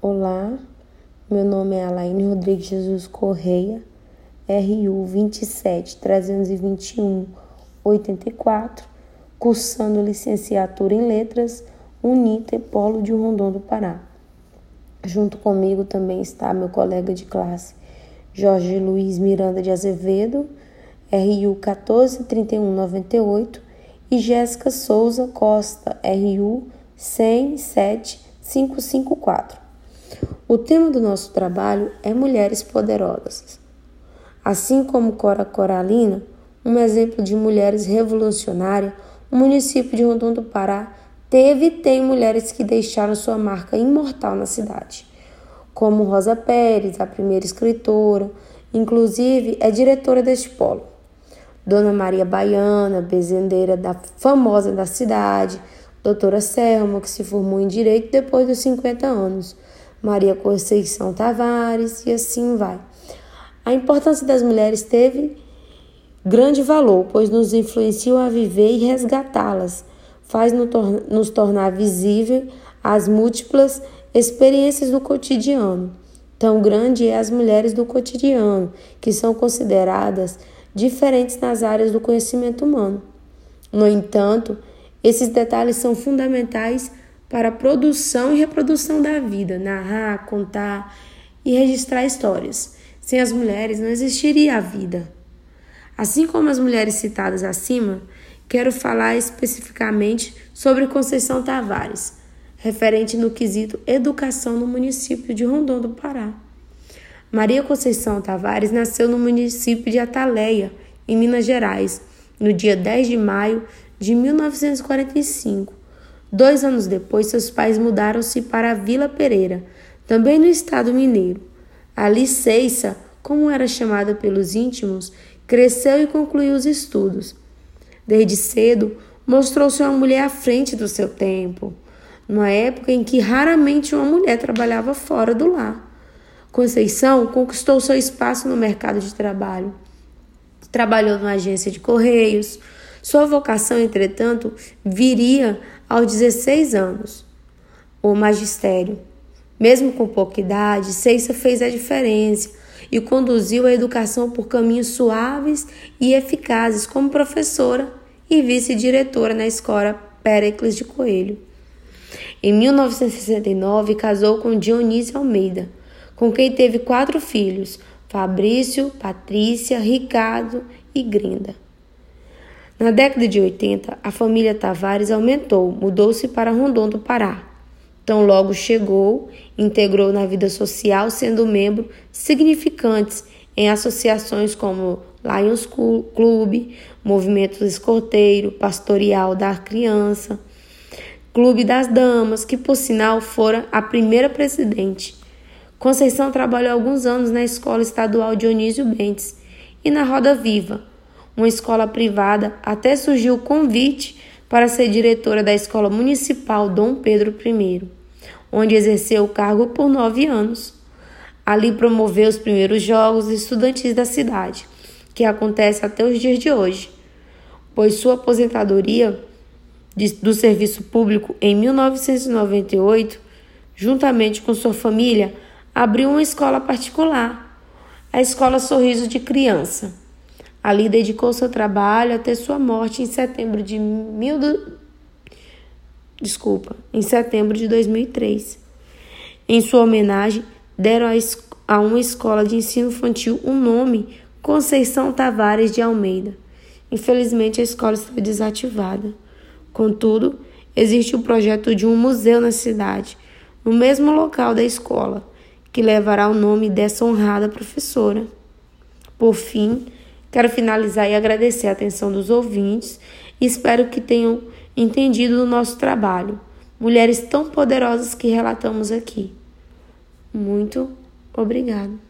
Olá, meu nome é Alaine Rodrigues Jesus Correia, RU 27 321 84, cursando licenciatura em Letras, UNITA Polo de Rondon do Pará. Junto comigo também está meu colega de classe Jorge Luiz Miranda de Azevedo, RU 143198, e Jéssica Souza Costa, RU 107554. O tema do nosso trabalho é Mulheres Poderosas. Assim como Cora Coralina, um exemplo de mulheres revolucionárias, o município de Rondon do Pará teve e tem mulheres que deixaram sua marca imortal na cidade, como Rosa Pérez, a primeira escritora, inclusive é diretora deste polo. Dona Maria Baiana, bezendeira da famosa da cidade, doutora Selma, que se formou em Direito depois dos 50 anos, Maria Conceição Tavares e assim vai. A importância das mulheres teve grande valor, pois nos influenciam a viver e resgatá-las, faz nos tornar visível as múltiplas experiências do cotidiano. Tão grande é as mulheres do cotidiano, que são consideradas diferentes nas áreas do conhecimento humano. No entanto, esses detalhes são fundamentais para a produção e reprodução da vida, narrar, contar e registrar histórias. Sem as mulheres não existiria a vida. Assim como as mulheres citadas acima, quero falar especificamente sobre Conceição Tavares, referente no quesito educação no município de Rondon do Pará. Maria Conceição Tavares nasceu no município de Ataleia, em Minas Gerais, no dia 10 de maio de 1945. Dois anos depois, seus pais mudaram-se para a Vila Pereira, também no estado mineiro. Ali, Ceissa, como era chamada pelos íntimos, cresceu e concluiu os estudos. Desde cedo, mostrou-se uma mulher à frente do seu tempo, numa época em que raramente uma mulher trabalhava fora do lar. Conceição conquistou seu espaço no mercado de trabalho. Trabalhou numa agência de correios. Sua vocação, entretanto, viria aos 16 anos, o magistério. Mesmo com pouca idade, Ceissa fez a diferença e conduziu a educação por caminhos suaves e eficazes como professora e vice-diretora na escola Péricles de Coelho. Em 1969, casou com Dionísio Almeida, com quem teve quatro filhos: Fabrício, Patrícia, Ricardo e Grinda. Na década de 80, a família Tavares aumentou, mudou-se para Rondon do Pará. Tão logo chegou, integrou na vida social, sendo membro significantes em associações como Lions Club, Movimento Escorteiro, Pastorial da Criança, Clube das Damas, que por sinal fora a primeira presidente. Conceição trabalhou alguns anos na Escola Estadual Dionísio Bentes e na Roda Viva, uma escola privada, até surgiu o convite para ser diretora da Escola Municipal Dom Pedro I, onde exerceu o cargo por nove anos. Ali promoveu os primeiros jogos estudantis da cidade, que acontece até os dias de hoje, pois sua aposentadoria do serviço público em 1998, juntamente com sua família, abriu uma escola particular, a Escola Sorriso de Criança Ali dedicou seu trabalho até sua morte em setembro de mil do... Desculpa, em setembro de 2003. Em sua homenagem, deram a uma escola de ensino infantil um nome, Conceição Tavares de Almeida. Infelizmente, a escola está desativada. Contudo, existe o projeto de um museu na cidade, no mesmo local da escola, que levará o nome dessa honrada professora. Por fim, Quero finalizar e agradecer a atenção dos ouvintes e espero que tenham entendido o nosso trabalho. Mulheres tão poderosas que relatamos aqui. Muito obrigada.